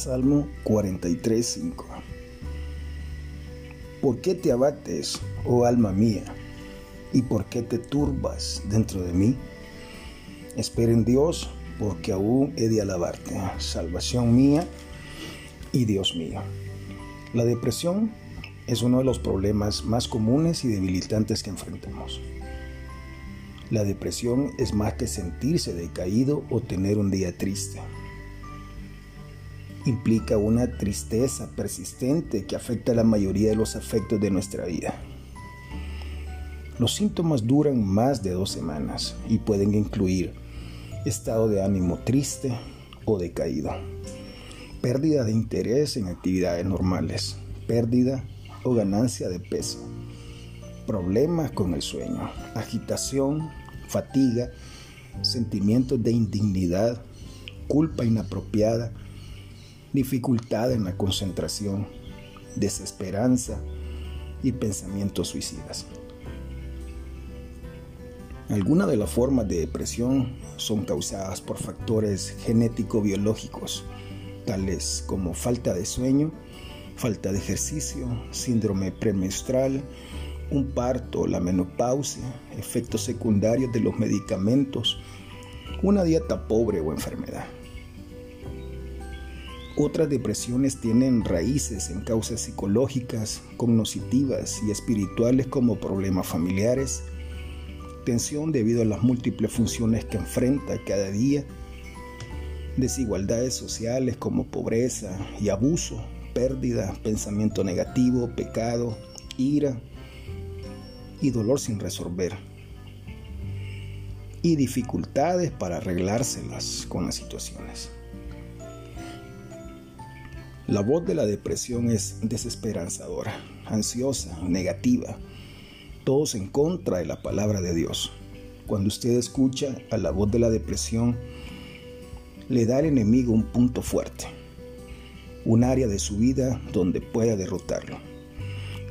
Salmo 43:5 ¿Por qué te abates, oh alma mía? ¿Y por qué te turbas dentro de mí? Espera en Dios, porque aún he de alabarte, salvación mía y Dios mío. La depresión es uno de los problemas más comunes y debilitantes que enfrentamos. La depresión es más que sentirse decaído o tener un día triste implica una tristeza persistente que afecta a la mayoría de los afectos de nuestra vida. Los síntomas duran más de dos semanas y pueden incluir estado de ánimo triste o decaído, pérdida de interés en actividades normales, pérdida o ganancia de peso, problemas con el sueño, agitación, fatiga, sentimientos de indignidad, culpa inapropiada, dificultad en la concentración, desesperanza y pensamientos suicidas. Algunas de las formas de depresión son causadas por factores genético-biológicos, tales como falta de sueño, falta de ejercicio, síndrome premenstrual, un parto, la menopausia, efectos secundarios de los medicamentos, una dieta pobre o enfermedad. Otras depresiones tienen raíces en causas psicológicas, cognitivas y espirituales como problemas familiares, tensión debido a las múltiples funciones que enfrenta cada día, desigualdades sociales como pobreza y abuso, pérdida, pensamiento negativo, pecado, ira y dolor sin resolver, y dificultades para arreglárselas con las situaciones. La voz de la depresión es desesperanzadora, ansiosa, negativa, todos en contra de la palabra de Dios. Cuando usted escucha a la voz de la depresión, le da al enemigo un punto fuerte, un área de su vida donde pueda derrotarlo.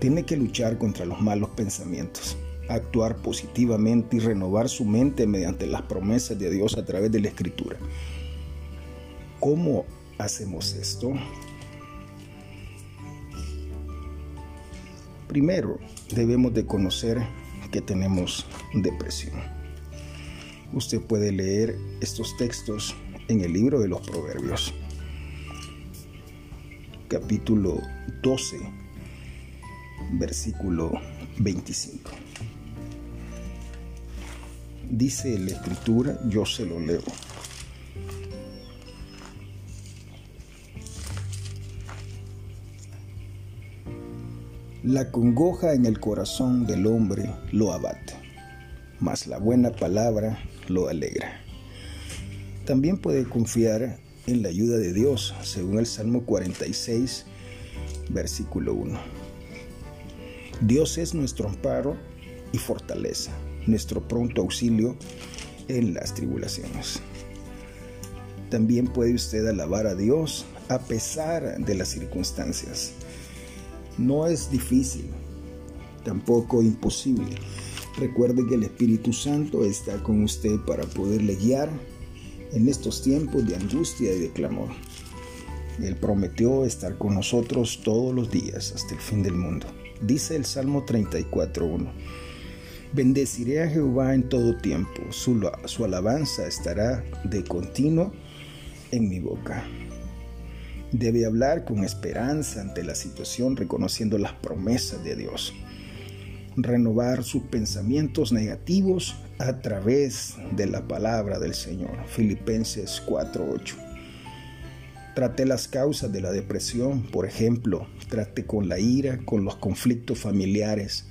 Tiene que luchar contra los malos pensamientos, actuar positivamente y renovar su mente mediante las promesas de Dios a través de la escritura. ¿Cómo hacemos esto? Primero, debemos de conocer que tenemos depresión. Usted puede leer estos textos en el libro de los Proverbios, capítulo 12, versículo 25. Dice la escritura, yo se lo leo. La congoja en el corazón del hombre lo abate, mas la buena palabra lo alegra. También puede confiar en la ayuda de Dios, según el Salmo 46, versículo 1. Dios es nuestro amparo y fortaleza, nuestro pronto auxilio en las tribulaciones. También puede usted alabar a Dios a pesar de las circunstancias no es difícil, tampoco imposible. Recuerde que el Espíritu Santo está con usted para poderle guiar en estos tiempos de angustia y de clamor. Él prometió estar con nosotros todos los días hasta el fin del mundo. Dice el Salmo 34.1. Bendeciré a Jehová en todo tiempo, su, su alabanza estará de continuo en mi boca. Debe hablar con esperanza ante la situación, reconociendo las promesas de Dios. Renovar sus pensamientos negativos a través de la palabra del Señor. Filipenses 4:8. Trate las causas de la depresión, por ejemplo, trate con la ira, con los conflictos familiares.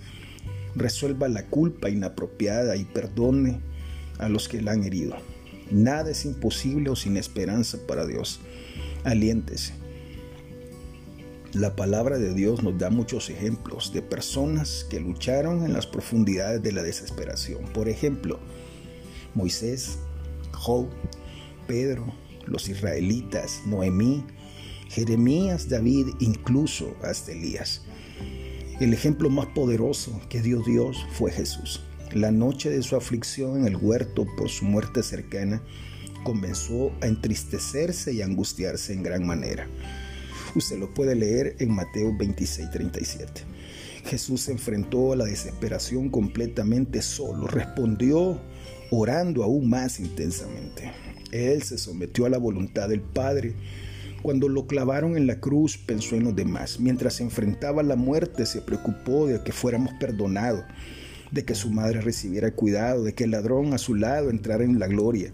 Resuelva la culpa inapropiada y perdone a los que la han herido. Nada es imposible o sin esperanza para Dios aliéntese. La palabra de Dios nos da muchos ejemplos de personas que lucharon en las profundidades de la desesperación. Por ejemplo, Moisés, Job, Pedro, los israelitas, Noemí, Jeremías, David, incluso hasta Elías. El ejemplo más poderoso que dio Dios fue Jesús. La noche de su aflicción en el huerto por su muerte cercana, comenzó a entristecerse y angustiarse en gran manera. Usted lo puede leer en Mateo 26, 37. Jesús se enfrentó a la desesperación completamente solo, respondió orando aún más intensamente. Él se sometió a la voluntad del Padre. Cuando lo clavaron en la cruz pensó en los demás. Mientras enfrentaba la muerte se preocupó de que fuéramos perdonados, de que su madre recibiera cuidado, de que el ladrón a su lado entrara en la gloria.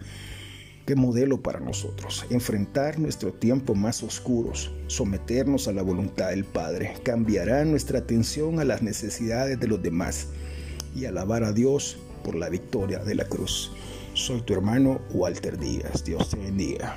Qué modelo para nosotros. Enfrentar nuestro tiempo más oscuros, someternos a la voluntad del Padre, cambiará nuestra atención a las necesidades de los demás y alabar a Dios por la victoria de la cruz. Soy tu hermano Walter Díaz. Dios te bendiga.